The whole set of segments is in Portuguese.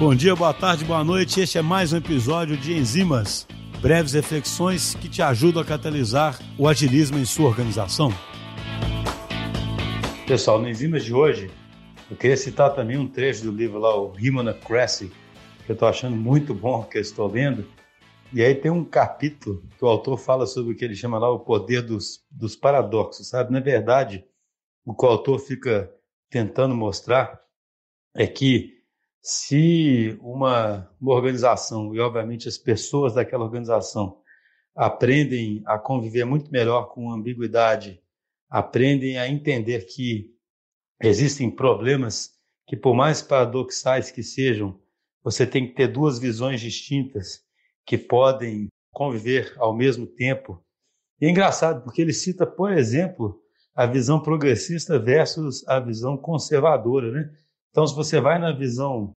Bom dia, boa tarde, boa noite. Este é mais um episódio de Enzimas, breves reflexões que te ajudam a catalisar o agilismo em sua organização. Pessoal, no Enzimas de hoje, eu queria citar também um trecho do livro lá, o Rimana Cressy, que eu estou achando muito bom, que eu estou lendo. E aí tem um capítulo que o autor fala sobre o que ele chama lá o poder dos, dos paradoxos, sabe? Na verdade, o que o autor fica tentando mostrar é que se uma, uma organização, e obviamente as pessoas daquela organização, aprendem a conviver muito melhor com ambiguidade, aprendem a entender que existem problemas que, por mais paradoxais que sejam, você tem que ter duas visões distintas que podem conviver ao mesmo tempo. E é engraçado, porque ele cita, por exemplo, a visão progressista versus a visão conservadora, né? Então, se você vai na visão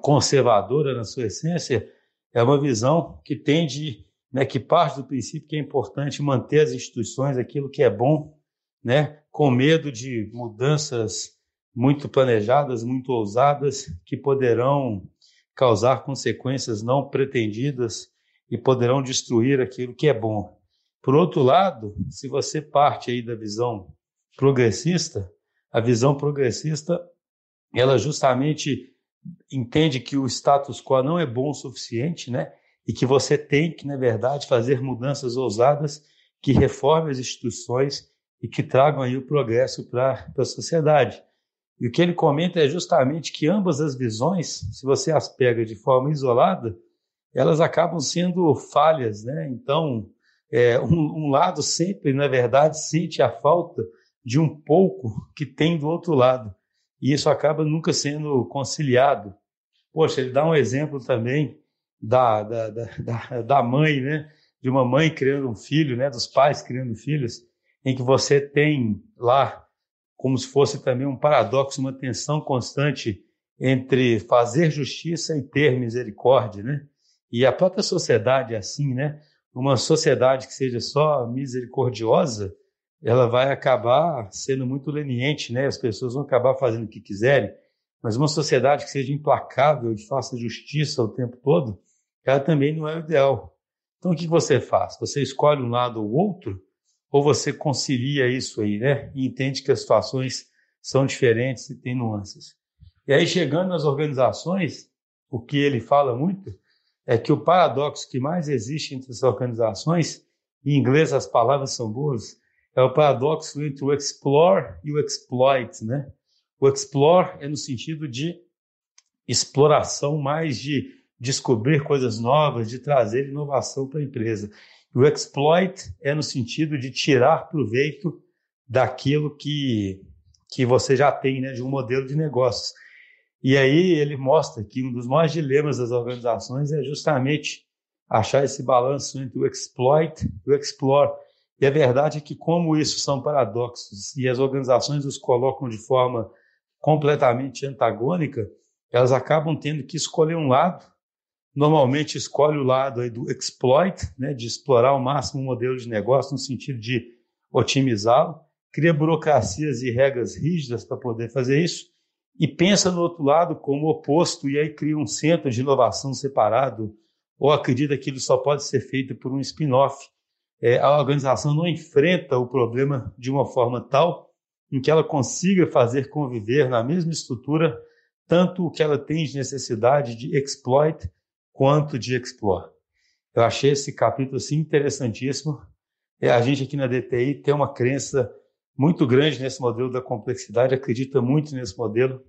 conservadora na sua essência, é uma visão que tende, né, que parte do princípio que é importante manter as instituições, aquilo que é bom, né, com medo de mudanças muito planejadas, muito ousadas, que poderão causar consequências não pretendidas e poderão destruir aquilo que é bom. Por outro lado, se você parte aí da visão progressista, a visão progressista ela justamente entende que o status quo não é bom o suficiente, né? E que você tem que, na verdade, fazer mudanças ousadas que reformem as instituições e que tragam aí o progresso para a sociedade. E o que ele comenta é justamente que ambas as visões, se você as pega de forma isolada, elas acabam sendo falhas, né? Então, é, um, um lado sempre, na verdade, sente a falta de um pouco que tem do outro lado e isso acaba nunca sendo conciliado. Poxa, ele dá um exemplo também da, da, da, da mãe, né? De uma mãe criando um filho, né? Dos pais criando filhos, em que você tem lá como se fosse também um paradoxo, uma tensão constante entre fazer justiça e ter misericórdia, né? E a própria sociedade é assim, né? Uma sociedade que seja só misericordiosa, ela vai acabar sendo muito leniente, né? As pessoas vão acabar fazendo o que quiserem. Mas uma sociedade que seja implacável e faça justiça o tempo todo, ela também não é o ideal. Então, o que você faz? Você escolhe um lado ou outro, ou você concilia isso aí, né? E entende que as situações são diferentes e têm nuances. E aí, chegando nas organizações, o que ele fala muito é que o paradoxo que mais existe entre as organizações, em inglês as palavras são boas, é o paradoxo entre o explore e o exploit, né? O explore é no sentido de exploração, mais de descobrir coisas novas, de trazer inovação para a empresa. O exploit é no sentido de tirar proveito daquilo que, que você já tem, né, de um modelo de negócios. E aí ele mostra que um dos maiores dilemas das organizações é justamente achar esse balanço entre o exploit e o explore e a verdade é que, como isso são paradoxos e as organizações os colocam de forma completamente antagônica, elas acabam tendo que escolher um lado. Normalmente escolhe o lado aí do exploit, né, de explorar ao máximo o modelo de negócio no sentido de otimizá-lo, cria burocracias e regras rígidas para poder fazer isso, e pensa no outro lado como oposto, e aí cria um centro de inovação separado, ou acredita que ele só pode ser feito por um spin-off é, a organização não enfrenta o problema de uma forma tal em que ela consiga fazer conviver na mesma estrutura tanto o que ela tem de necessidade de exploit quanto de explore. Eu achei esse capítulo assim, interessantíssimo. É, a gente aqui na DTI tem uma crença muito grande nesse modelo da complexidade, acredita muito nesse modelo.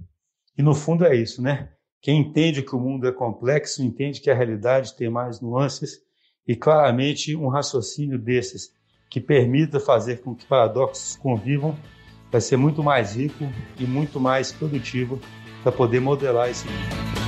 E no fundo é isso, né? Quem entende que o mundo é complexo, entende que a realidade tem mais nuances e claramente um raciocínio desses que permita fazer com que paradoxos convivam vai ser muito mais rico e muito mais produtivo para poder modelar esse mundo.